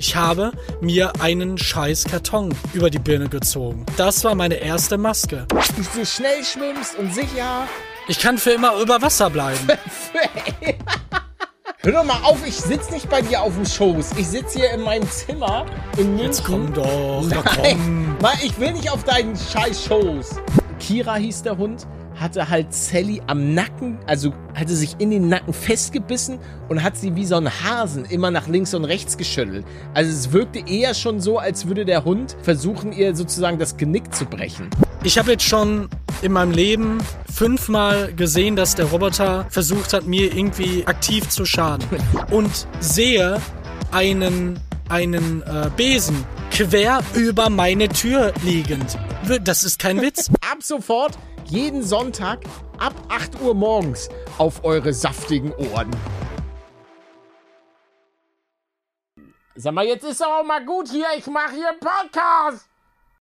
Ich habe mir einen scheiß Karton über die Birne gezogen. Das war meine erste Maske. Dass du schnell schwimmst und sicher. Ich kann für immer über Wasser bleiben. Hör doch mal auf, ich sitz nicht bei dir auf dem Schoß. Ich sitz hier in meinem Zimmer in München. Jetzt komm doch, na komm. Nein, Mann, ich will nicht auf deinen scheiß Schoß. Kira hieß der Hund, hatte halt Sally am Nacken, also hatte sich in den Nacken festgebissen und hat sie wie so ein Hasen immer nach links und rechts geschüttelt. Also es wirkte eher schon so, als würde der Hund versuchen, ihr sozusagen das Genick zu brechen. Ich habe jetzt schon in meinem Leben fünfmal gesehen, dass der Roboter versucht hat, mir irgendwie aktiv zu schaden. Und sehe einen, einen äh, Besen quer über meine Tür liegend. Das ist kein Witz. Ab sofort, jeden Sonntag, ab 8 Uhr morgens auf eure saftigen Ohren. Sag mal, jetzt ist auch mal gut hier, ich mache hier Podcast.